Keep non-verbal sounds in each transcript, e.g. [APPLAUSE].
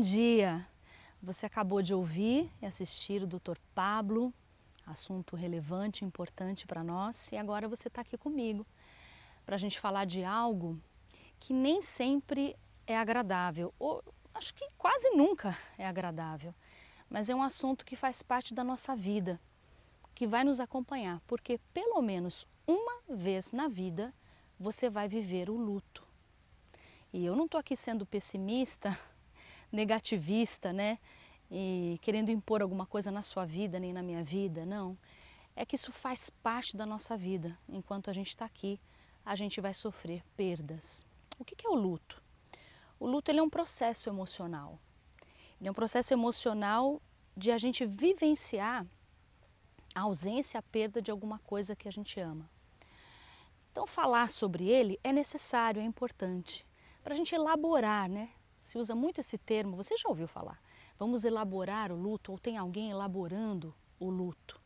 dia! Você acabou de ouvir e assistir o Dr. Pablo, assunto relevante, importante para nós, e agora você está aqui comigo para a gente falar de algo que nem sempre é agradável, ou acho que quase nunca é agradável, mas é um assunto que faz parte da nossa vida, que vai nos acompanhar, porque pelo menos uma vez na vida você vai viver o luto. E eu não estou aqui sendo pessimista, negativista, né? E querendo impor alguma coisa na sua vida, nem na minha vida, não. É que isso faz parte da nossa vida. Enquanto a gente está aqui, a gente vai sofrer perdas. O que é o luto? O luto ele é um processo emocional. Ele é um processo emocional de a gente vivenciar a ausência, a perda de alguma coisa que a gente ama. Então, falar sobre ele é necessário, é importante, para a gente elaborar, né? Se usa muito esse termo, você já ouviu falar. Vamos elaborar o luto, ou tem alguém elaborando o luto.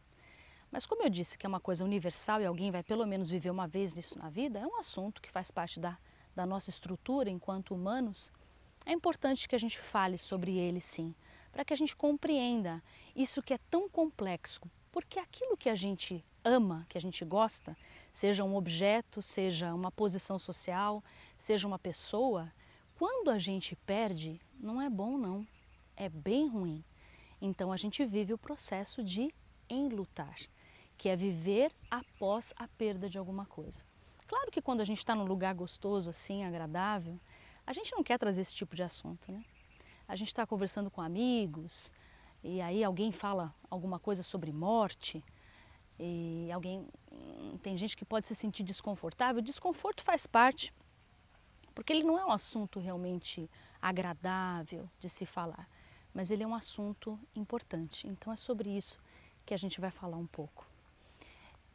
Mas como eu disse que é uma coisa universal e alguém vai pelo menos viver uma vez nisso na vida, é um assunto que faz parte da, da nossa estrutura enquanto humanos. É importante que a gente fale sobre ele sim, para que a gente compreenda isso que é tão complexo, porque aquilo que a gente ama, que a gente gosta, seja um objeto, seja uma posição social, seja uma pessoa, quando a gente perde, não é bom não, é bem ruim. Então a gente vive o processo de enlutar, que é viver após a perda de alguma coisa. Claro que quando a gente está num lugar gostoso, assim, agradável, a gente não quer trazer esse tipo de assunto, né? A gente está conversando com amigos e aí alguém fala alguma coisa sobre morte e alguém tem gente que pode se sentir desconfortável. Desconforto faz parte porque ele não é um assunto realmente agradável de se falar, mas ele é um assunto importante. Então é sobre isso que a gente vai falar um pouco.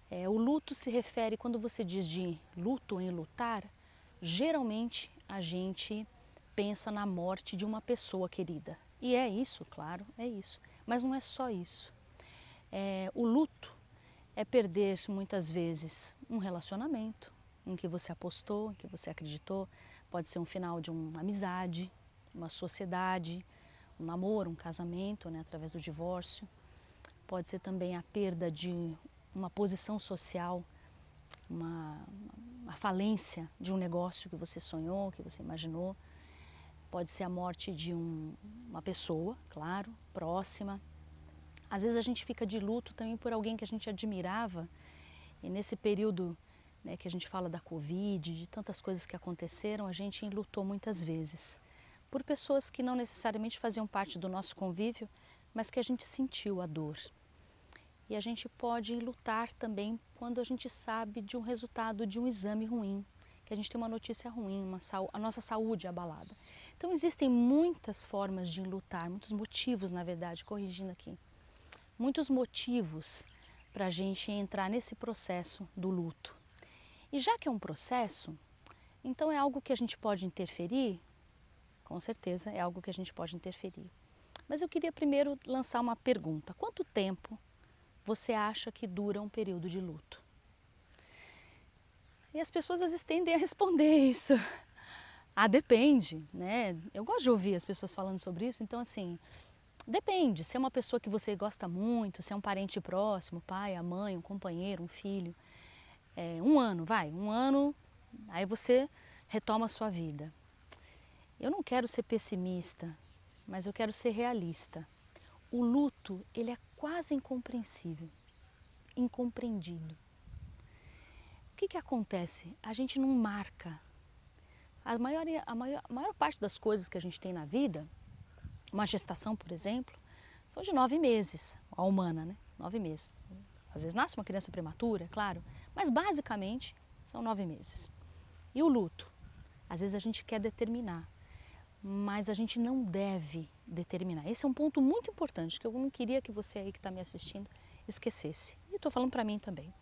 É, o luto se refere, quando você diz de luto em lutar, geralmente a gente pensa na morte de uma pessoa querida. E é isso, claro, é isso. Mas não é só isso. É, o luto é perder muitas vezes um relacionamento, em que você apostou, em que você acreditou. Pode ser um final de uma amizade, uma sociedade, um namoro, um casamento, né, através do divórcio. Pode ser também a perda de uma posição social, uma, uma falência de um negócio que você sonhou, que você imaginou. Pode ser a morte de um, uma pessoa, claro, próxima. Às vezes a gente fica de luto também por alguém que a gente admirava e nesse período né, que a gente fala da Covid, de tantas coisas que aconteceram, a gente enlutou muitas vezes por pessoas que não necessariamente faziam parte do nosso convívio, mas que a gente sentiu a dor. E a gente pode lutar também quando a gente sabe de um resultado de um exame ruim, que a gente tem uma notícia ruim, uma a nossa saúde abalada. Então existem muitas formas de lutar, muitos motivos, na verdade, corrigindo aqui, muitos motivos para a gente entrar nesse processo do luto. E já que é um processo, então é algo que a gente pode interferir? Com certeza é algo que a gente pode interferir. Mas eu queria primeiro lançar uma pergunta: quanto tempo você acha que dura um período de luto? E as pessoas às vezes tendem a responder [LAUGHS] isso. Ah, depende, né? Eu gosto de ouvir as pessoas falando sobre isso, então assim, depende. Se é uma pessoa que você gosta muito, se é um parente próximo, pai, a mãe, um companheiro, um filho, é, um ano, vai, um ano, aí você retoma a sua vida. Eu não quero ser pessimista, mas eu quero ser realista. O luto, ele é quase incompreensível, incompreendido. O que, que acontece? A gente não marca. A maior, a, maior, a maior parte das coisas que a gente tem na vida, uma gestação, por exemplo, são de nove meses, a humana, né? Nove meses. Às vezes nasce uma criança prematura, é claro, mas basicamente são nove meses. E o luto? Às vezes a gente quer determinar, mas a gente não deve determinar. Esse é um ponto muito importante que eu não queria que você aí que está me assistindo esquecesse. E estou falando para mim também.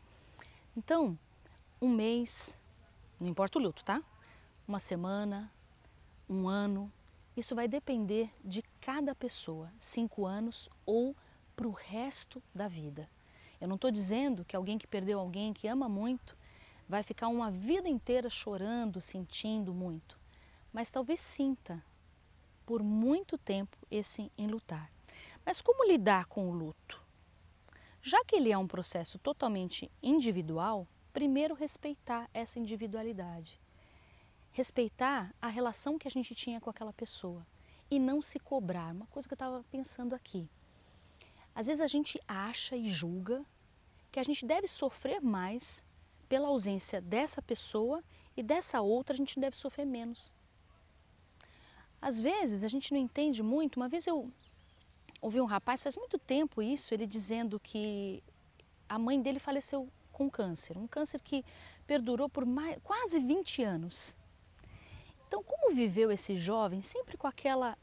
Então, um mês, não importa o luto, tá? Uma semana, um ano, isso vai depender de cada pessoa, cinco anos ou para o resto da vida. Eu não estou dizendo que alguém que perdeu alguém que ama muito vai ficar uma vida inteira chorando, sentindo muito, mas talvez sinta, por muito tempo esse enlutar. Mas como lidar com o luto? Já que ele é um processo totalmente individual, primeiro respeitar essa individualidade. Respeitar a relação que a gente tinha com aquela pessoa e não se cobrar. Uma coisa que eu estava pensando aqui. Às vezes a gente acha e julga que a gente deve sofrer mais pela ausência dessa pessoa e dessa outra a gente deve sofrer menos. Às vezes a gente não entende muito. Uma vez eu ouvi um rapaz, faz muito tempo isso, ele dizendo que a mãe dele faleceu com câncer, um câncer que perdurou por mais, quase 20 anos. Então, como viveu esse jovem sempre com aquela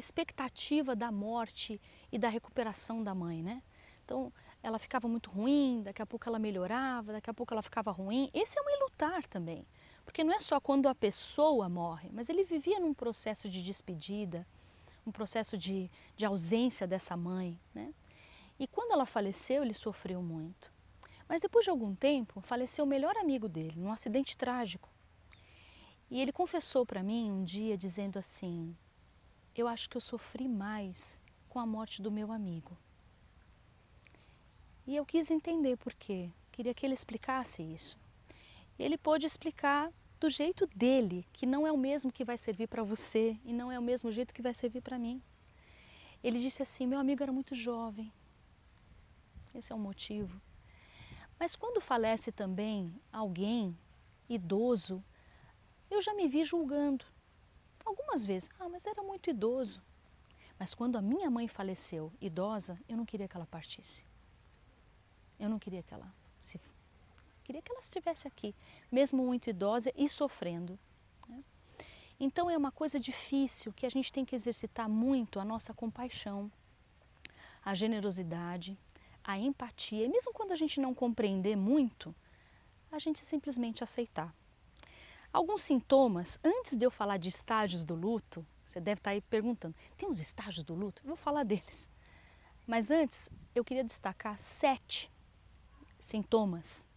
expectativa da morte e da recuperação da mãe, né? Então, ela ficava muito ruim, daqui a pouco ela melhorava, daqui a pouco ela ficava ruim. Esse é um enlutar também, porque não é só quando a pessoa morre, mas ele vivia num processo de despedida, um processo de, de ausência dessa mãe, né? E quando ela faleceu, ele sofreu muito. Mas depois de algum tempo, faleceu o melhor amigo dele, num acidente trágico. E ele confessou para mim um dia dizendo assim: Eu acho que eu sofri mais com a morte do meu amigo. E eu quis entender por quê. Queria que ele explicasse isso. Ele pôde explicar do jeito dele, que não é o mesmo que vai servir para você e não é o mesmo jeito que vai servir para mim. Ele disse assim: Meu amigo era muito jovem. Esse é o motivo. Mas quando falece também alguém idoso, eu já me vi julgando. Algumas vezes, ah, mas era muito idoso. Mas quando a minha mãe faleceu, idosa, eu não queria que ela partisse. Eu não queria que ela se queria que ela estivesse aqui, mesmo muito idosa e sofrendo. Né? Então é uma coisa difícil que a gente tem que exercitar muito a nossa compaixão, a generosidade, a empatia, e mesmo quando a gente não compreender muito, a gente simplesmente aceitar. Alguns sintomas, antes de eu falar de estágios do luto, você deve estar aí perguntando: tem os estágios do luto? Eu vou falar deles. Mas antes, eu queria destacar sete sintomas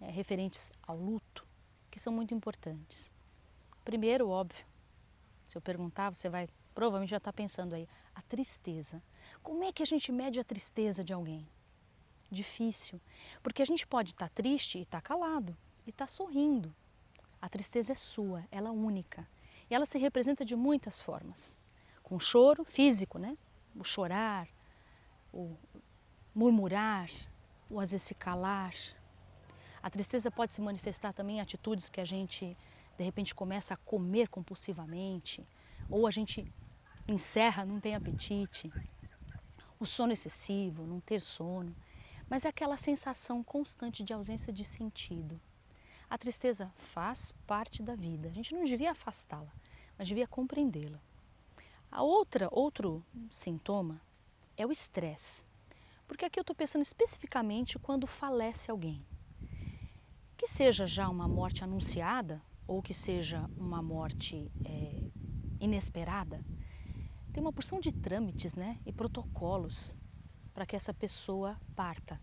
é, referentes ao luto que são muito importantes. Primeiro, óbvio, se eu perguntar, você vai provavelmente já estar pensando aí, a tristeza. Como é que a gente mede a tristeza de alguém? Difícil. Porque a gente pode estar triste e estar calado, e estar sorrindo. A tristeza é sua, ela é única. E ela se representa de muitas formas. Com choro físico, né? O chorar, o murmurar, o às vezes se calar. A tristeza pode se manifestar também em atitudes que a gente de repente começa a comer compulsivamente, ou a gente encerra, não tem apetite, o sono excessivo, não ter sono, mas é aquela sensação constante de ausência de sentido. A tristeza faz parte da vida. A gente não devia afastá-la, mas devia compreendê-la. A outra, outro sintoma é o estresse. Porque aqui eu estou pensando especificamente quando falece alguém. Que seja já uma morte anunciada ou que seja uma morte é, inesperada, tem uma porção de trâmites né, e protocolos para que essa pessoa parta.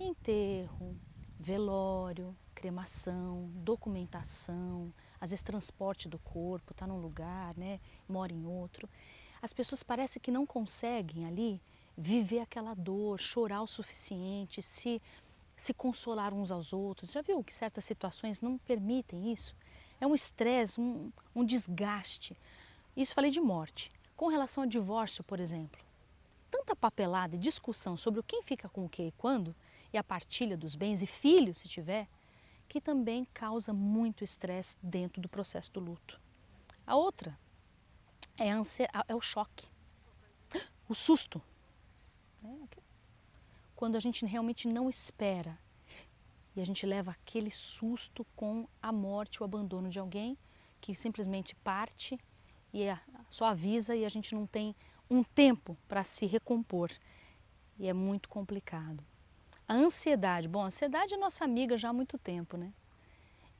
Enterro, velório, cremação, documentação, às vezes transporte do corpo, está num lugar, né, mora em outro. As pessoas parecem que não conseguem ali viver aquela dor, chorar o suficiente, se, se consolar uns aos outros. Já viu que certas situações não permitem isso? É um estresse, um, um desgaste. Isso falei de morte. Com relação ao divórcio, por exemplo, tanta papelada e discussão sobre quem fica com o que e quando, e a partilha dos bens e filhos, se tiver, que também causa muito estresse dentro do processo do luto. A outra é, é o choque, o susto. Né? Quando a gente realmente não espera e a gente leva aquele susto com a morte, o abandono de alguém que simplesmente parte e só avisa e a gente não tem um tempo para se recompor. E é muito complicado. A ansiedade, bom, a ansiedade é nossa amiga já há muito tempo, né?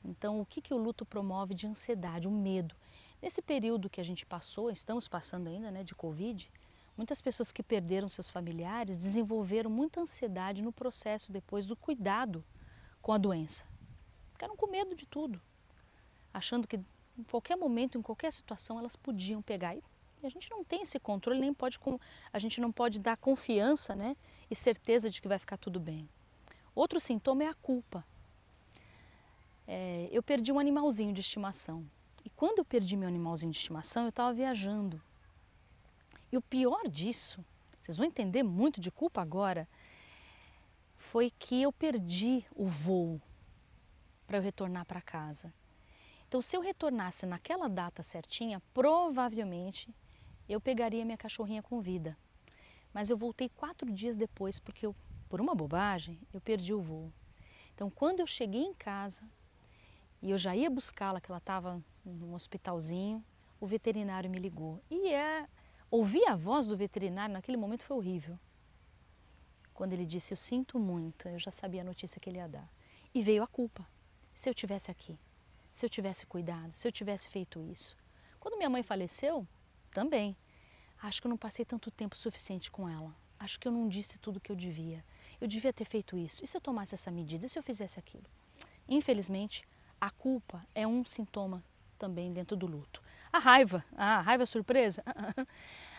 Então, o que, que o luto promove de ansiedade? O medo. Nesse período que a gente passou, estamos passando ainda, né, de Covid, muitas pessoas que perderam seus familiares desenvolveram muita ansiedade no processo depois do cuidado com a doença. Ficaram com medo de tudo, achando que Em qualquer momento, em qualquer situação, elas podiam pegar. E a gente não tem esse controle, nem pode, a gente não pode dar confiança né, e certeza de que vai ficar tudo bem. Outro sintoma é a culpa. É, eu perdi um animalzinho de estimação. E quando eu perdi meu animalzinho de estimação, eu estava viajando. E o pior disso, vocês vão entender muito de culpa agora, foi que eu perdi o voo para eu retornar para casa. Então, se eu retornasse naquela data certinha, provavelmente eu pegaria minha cachorrinha com vida. Mas eu voltei quatro dias depois porque eu, por uma bobagem, eu perdi o voo. Então, quando eu cheguei em casa e eu já ia buscá-la, que ela estava num hospitalzinho, o veterinário me ligou. E é, ouvir a voz do veterinário naquele momento foi horrível. Quando ele disse, eu sinto muito, eu já sabia a notícia que ele ia dar. E veio a culpa. Se eu tivesse aqui, se eu tivesse cuidado, se eu tivesse feito isso. Quando minha mãe faleceu, também. Acho que eu não passei tanto tempo suficiente com ela. Acho que eu não disse tudo o que eu devia. Eu devia ter feito isso. E se eu tomasse essa medida? E se eu fizesse aquilo? Infelizmente, a culpa é um sintoma também dentro do luto. A raiva, a raiva surpresa. [LAUGHS]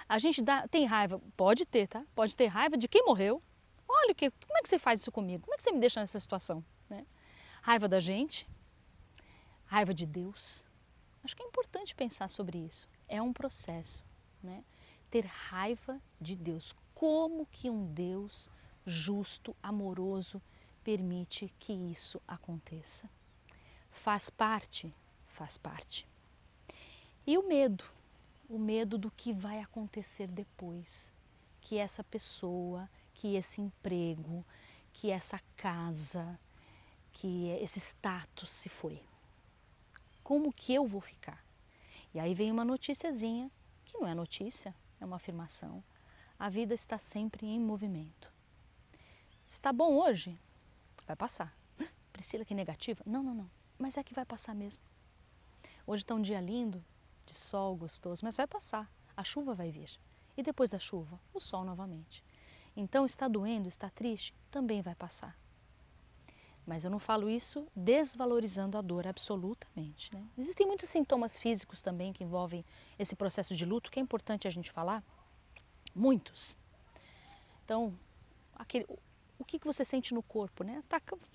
A gente dá, tem raiva, pode ter, tá? Pode ter raiva de quem morreu. Olha, que, como é que você faz isso comigo? Como é que você me deixa nessa situação? Né? Raiva da gente, raiva de Deus. Acho que é importante pensar sobre isso. É um processo, né? Ter raiva de Deus. Como que um Deus justo, amoroso, permite que isso aconteça? Faz parte? Faz parte. E o medo? O medo do que vai acontecer depois. Que essa pessoa, que esse emprego, que essa casa, que esse status se foi como que eu vou ficar? E aí vem uma noticiazinha, que não é notícia, é uma afirmação. A vida está sempre em movimento. Está bom hoje? Vai passar. [LAUGHS] Priscila, que negativa? Não, não, não. Mas é que vai passar mesmo. Hoje está um dia lindo, de sol gostoso, mas vai passar. A chuva vai vir. E depois da chuva, o sol novamente. Então, está doendo, está triste? Também vai passar. Mas eu não falo isso desvalorizando a dor absolutamente. Né? Existem muitos sintomas físicos também que envolvem esse processo de luto, que é importante a gente falar. Muitos. Então, aquele, o que, que você sente no corpo? Né?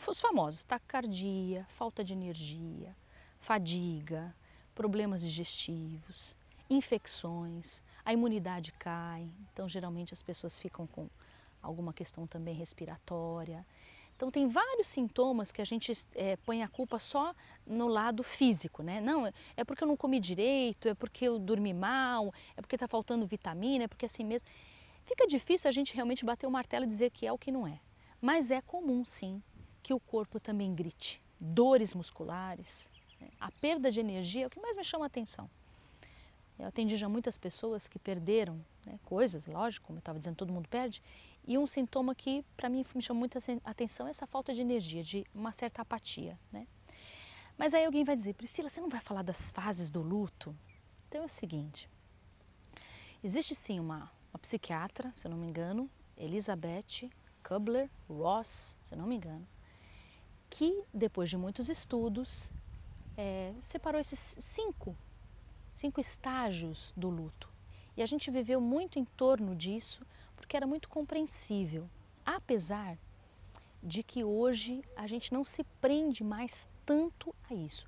os famosos, taquicardia, falta de energia, fadiga, problemas digestivos, infecções, a imunidade cai. Então, geralmente as pessoas ficam com alguma questão também respiratória. Então tem vários sintomas que a gente é, põe a culpa só no lado físico, né? Não, é porque eu não comi direito, é porque eu dormi mal, é porque está faltando vitamina, é porque assim mesmo. Fica difícil a gente realmente bater o martelo e dizer que é o que não é. Mas é comum sim que o corpo também grite. Dores musculares, né? a perda de energia é o que mais me chama a atenção. Eu atendi já muitas pessoas que perderam né, coisas, lógico, como eu estava dizendo, todo mundo perde, e um sintoma que para mim me chamou muita atenção é essa falta de energia, de uma certa apatia. Né? Mas aí alguém vai dizer, Priscila, você não vai falar das fases do luto? Então é o seguinte, existe sim uma, uma psiquiatra, se eu não me engano, Elizabeth Kubler-Ross, se eu não me engano, que depois de muitos estudos é, separou esses cinco, cinco estágios do luto. E a gente viveu muito em torno disso porque era muito compreensível, apesar de que hoje a gente não se prende mais tanto a isso.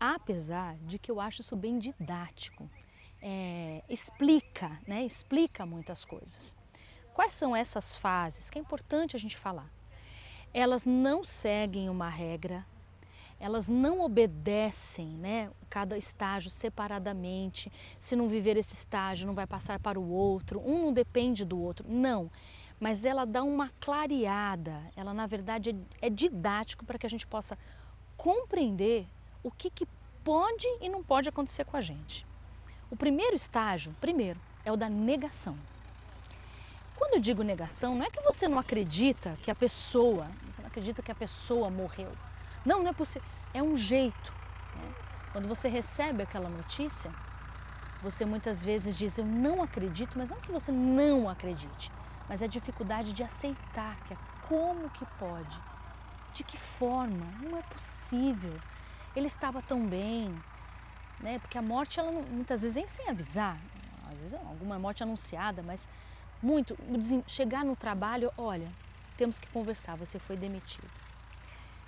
Apesar de que eu acho isso bem didático, é, explica, né, explica muitas coisas. Quais são essas fases que é importante a gente falar? Elas não seguem uma regra, elas não obedecem né, cada estágio separadamente. Se não viver esse estágio, não vai passar para o outro. Um não depende do outro. Não. Mas ela dá uma clareada. Ela, na verdade, é, é didático para que a gente possa compreender o que, que pode e não pode acontecer com a gente. O primeiro estágio, primeiro, é o da negação. Quando eu digo negação, não é que você não acredita que a pessoa, você não acredita que a pessoa morreu. Não, não é possível. É um jeito. Né? Quando você recebe aquela notícia, você muitas vezes diz eu não acredito, mas não que você não acredite, mas é a dificuldade de aceitar que é como que pode, de que forma, não é possível. Ele estava tão bem, né? Porque a morte, ela muitas vezes vem sem avisar, às vezes alguma morte anunciada, mas muito, chegar no trabalho, olha, temos que conversar, você foi demitido.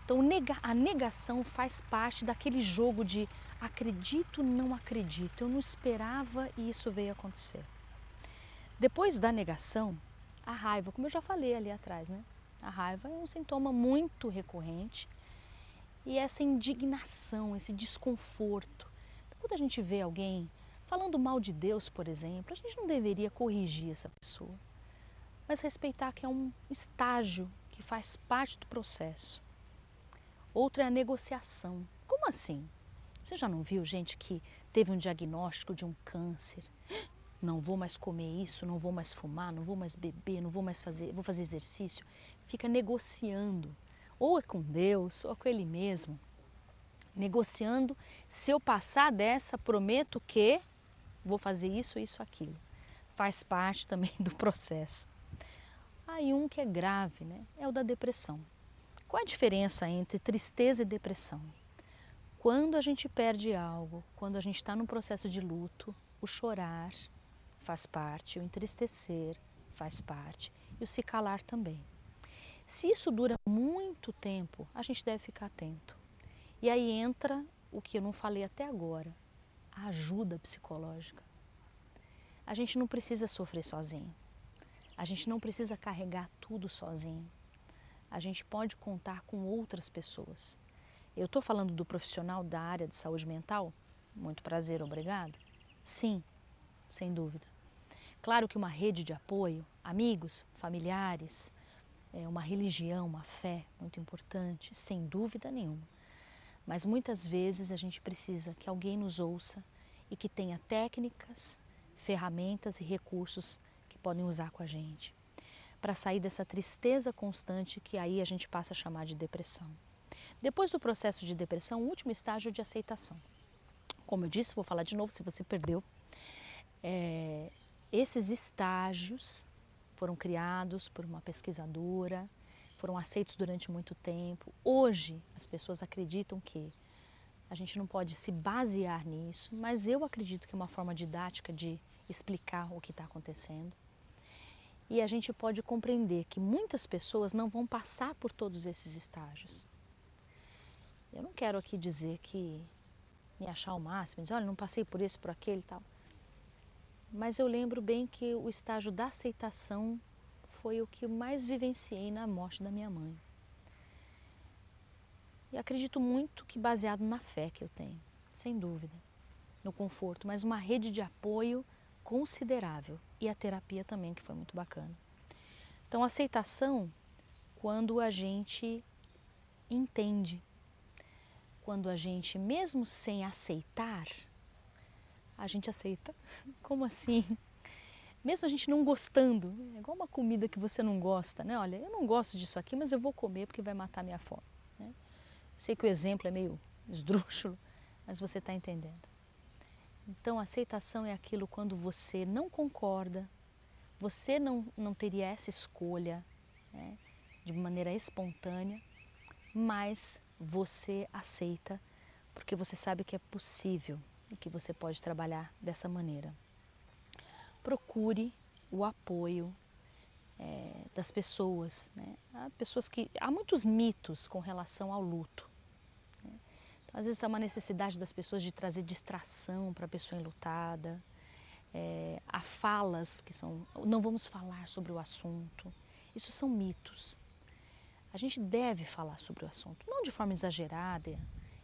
Então a negação faz parte daquele jogo de acredito, não acredito, eu não esperava e isso veio acontecer. Depois da negação, a raiva, como eu já falei ali atrás, né? A raiva é um sintoma muito recorrente e essa indignação, esse desconforto. Quando a gente vê alguém falando mal de Deus, por exemplo, a gente não deveria corrigir essa pessoa, mas respeitar que é um estágio que faz parte do processo. Outro é a negociação. Como assim? Você já não viu gente que teve um diagnóstico de um câncer? Não vou mais comer isso, não vou mais fumar, não vou mais beber, não vou mais fazer, vou fazer exercício. Fica negociando, ou é com Deus, ou com ele mesmo. Negociando, se eu passar dessa, prometo que vou fazer isso, isso, aquilo. Faz parte também [LAUGHS] do processo. Aí um que é grave, né? É o da depressão. Qual a diferença entre tristeza e depressão? Quando a gente perde algo, quando a gente está num processo de luto, o chorar faz parte, o entristecer faz parte e o se calar também. Se isso dura muito tempo, a gente deve ficar atento. E aí entra o que eu não falei até agora, a ajuda psicológica. A gente não precisa sofrer sozinho. A gente não precisa carregar tudo sozinho a gente pode contar com outras pessoas. Eu estou falando do profissional da área de saúde mental? Muito prazer, obrigado. Sim, sem dúvida. Claro que uma rede de apoio, amigos, familiares, é uma religião, uma fé muito importante, sem dúvida nenhuma. Mas muitas vezes a gente precisa que alguém nos ouça e que tenha técnicas, ferramentas e recursos que podem usar com a gente para sair dessa tristeza constante que aí a gente passa a chamar de depressão. Depois do processo de depressão, o último estágio é de aceitação. Como eu disse, vou falar de novo se você perdeu. É, esses estágios foram criados por uma pesquisadora, foram aceitos durante muito tempo. Hoje, as pessoas acreditam que a gente não pode se basear nisso, mas eu acredito que é uma forma didática de explicar o que está acontecendo e a gente pode compreender que muitas pessoas não vão passar por todos esses estágios. Eu não quero aqui dizer que me achar o máximo, dizer, olha, não passei por esse, por aquele e tal. Mas eu lembro bem que o estágio da aceitação foi o que mais vivenciei na morte da minha mãe. E acredito muito que baseado na fé que eu tenho, sem dúvida, no conforto, mas uma rede de apoio considerável e a terapia também, que foi muito bacana. Então, aceitação quando a gente entende, quando a gente, mesmo sem aceitar, a gente aceita. [LAUGHS] Como assim? Mesmo a gente não gostando, é igual uma comida que você não gosta, né? Olha, eu não gosto disso aqui, mas eu vou comer porque vai matar minha fome. Né? Sei que o exemplo é meio [LAUGHS] esdrúxulo, mas você está entendendo. Então, aceitação é aquilo quando você não concorda, você não, não teria essa escolha né, de maneira espontânea, mas você aceita porque você sabe que é possível e que você pode trabalhar dessa maneira. Procure o apoio é, das pessoas. Né? Pessoas que há muitos mitos com relação ao luto. Às vezes há uma necessidade das pessoas de trazer distração para a pessoa enlutada. É, há falas que são, não vamos falar sobre o assunto. Isso são mitos. A gente deve falar sobre o assunto, não de forma exagerada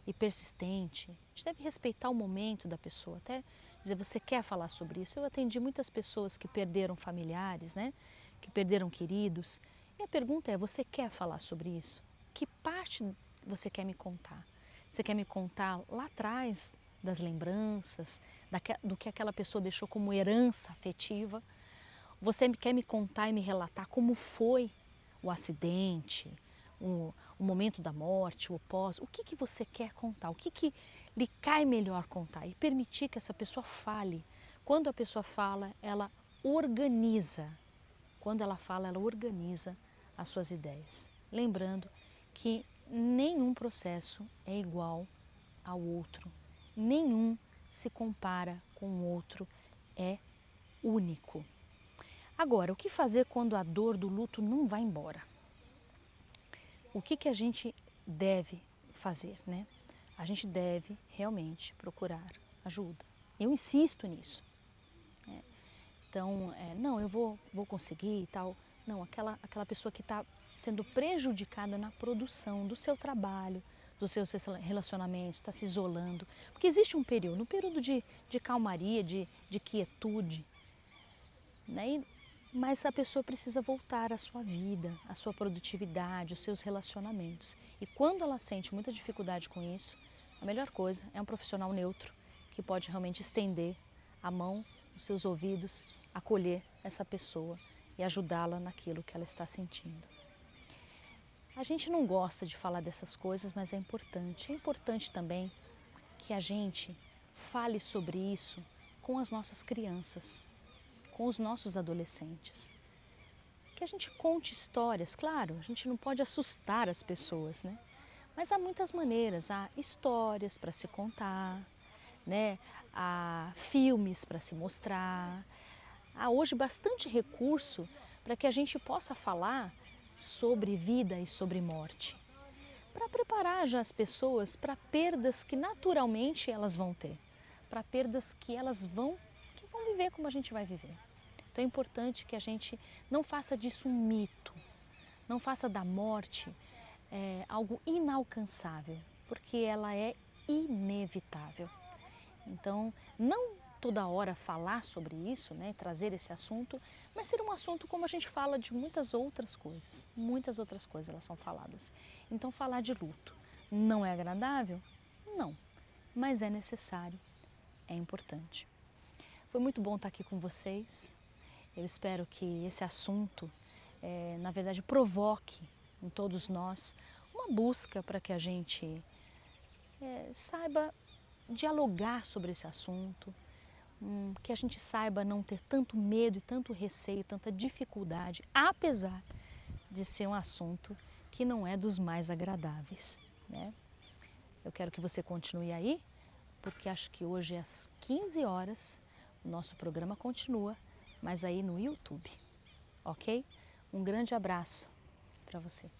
e persistente. A gente deve respeitar o momento da pessoa, até dizer, você quer falar sobre isso? Eu atendi muitas pessoas que perderam familiares, né? Que perderam queridos. E a pergunta é, você quer falar sobre isso? Que parte você quer me contar? Você quer me contar lá atrás das lembranças, do que aquela pessoa deixou como herança afetiva? Você quer me contar e me relatar como foi o acidente, o, o momento da morte, o pós? O que, que você quer contar? O que, que lhe cai melhor contar? E permitir que essa pessoa fale. Quando a pessoa fala, ela organiza. Quando ela fala, ela organiza as suas ideias. Lembrando que nenhum processo é igual ao outro, nenhum se compara com o outro, é único. Agora, o que fazer quando a dor do luto não vai embora? O que, que a gente deve fazer, né? A gente deve realmente procurar ajuda. Eu insisto nisso. É. Então, é, não, eu vou, vou conseguir e tal. Não, aquela, aquela pessoa que está sendo prejudicada na produção do seu trabalho, dos seus relacionamentos, está se isolando. Porque existe um período, um período de, de calmaria, de, de quietude. Né? E, mas a pessoa precisa voltar à sua vida, à sua produtividade, aos seus relacionamentos. E quando ela sente muita dificuldade com isso, a melhor coisa é um profissional neutro que pode realmente estender a mão, os seus ouvidos, acolher essa pessoa e ajudá-la naquilo que ela está sentindo. A gente não gosta de falar dessas coisas, mas é importante. É importante também que a gente fale sobre isso com as nossas crianças, com os nossos adolescentes. Que a gente conte histórias, claro, a gente não pode assustar as pessoas, né? Mas há muitas maneiras, há histórias para se contar, né? há filmes para se mostrar, há hoje bastante recurso para que a gente possa falar sobre vida e sobre morte, para preparar já as pessoas para perdas que naturalmente elas vão ter, para perdas que elas vão que vão viver como a gente vai viver. Então é importante que a gente não faça disso um mito, não faça da morte é, algo inalcançável, porque ela é inevitável. Então, não toda hora falar sobre isso, né, trazer esse assunto, mas ser um assunto como a gente fala de muitas outras coisas. Muitas outras coisas elas são faladas. Então falar de luto não é agradável? Não, mas é necessário, é importante. Foi muito bom estar aqui com vocês. Eu espero que esse assunto, é, na verdade, provoque em todos nós uma busca para que a gente é, saiba dialogar sobre esse assunto, hum, que a gente saiba não ter tanto medo e tanto receio, tanta dificuldade, apesar de ser um assunto que não é dos mais agradáveis. Né? Eu quero que você continue aí, porque acho que hoje às 15 horas o nosso programa continua, mas aí no YouTube, ok? Um grande abraço para você.